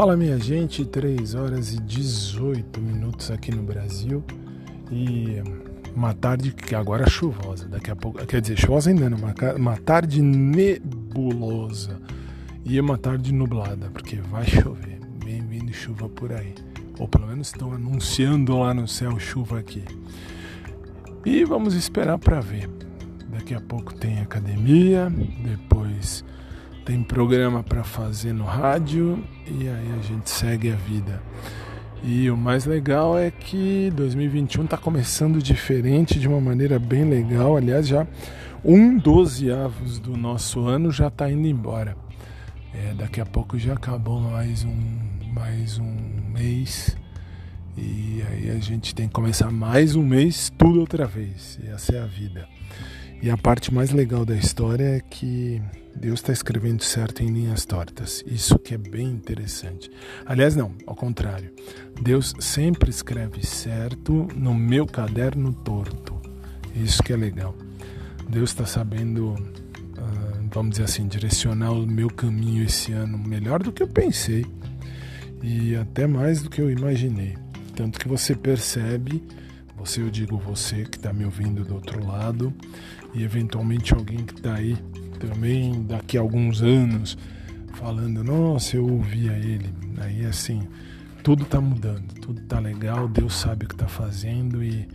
Fala minha gente, 3 horas e 18 minutos aqui no Brasil e uma tarde que agora é chuvosa, daqui a pouco, quer dizer, chuvosa ainda não, uma, tarde nebulosa e uma tarde nublada, porque vai chover, vem vindo chuva por aí, ou pelo menos estão anunciando lá no céu chuva aqui. E vamos esperar para ver. Daqui a pouco tem academia, depois tem programa para fazer no rádio e aí a gente segue a vida. E o mais legal é que 2021 está começando diferente de uma maneira bem legal. Aliás, já um dozeavos do nosso ano já está indo embora. É, daqui a pouco já acabou mais um, mais um mês. E aí a gente tem que começar mais um mês, tudo outra vez. E essa é a vida. E a parte mais legal da história é que Deus está escrevendo certo em linhas tortas. Isso que é bem interessante. Aliás, não, ao contrário. Deus sempre escreve certo no meu caderno torto. Isso que é legal. Deus está sabendo, ah, vamos dizer assim, direcionar o meu caminho esse ano melhor do que eu pensei e até mais do que eu imaginei. Tanto que você percebe você, eu digo você que está me ouvindo do outro lado e eventualmente alguém que está aí também daqui a alguns anos falando, nossa, eu ouvia ele. Aí assim, tudo está mudando, tudo está legal, Deus sabe o que está fazendo e,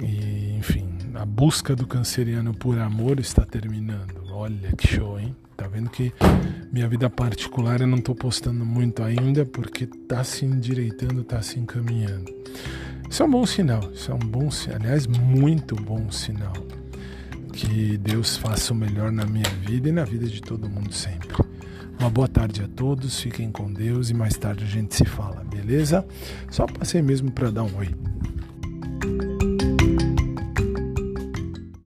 e, enfim, a busca do canceriano por amor está terminando. Olha que show, hein? Tá vendo que minha vida particular eu não estou postando muito ainda porque está se endireitando, está se encaminhando. Isso é um bom sinal, isso é um bom, aliás, muito bom sinal. Que Deus faça o melhor na minha vida e na vida de todo mundo sempre. Uma boa tarde a todos, fiquem com Deus e mais tarde a gente se fala, beleza? Só passei mesmo para dar um oi.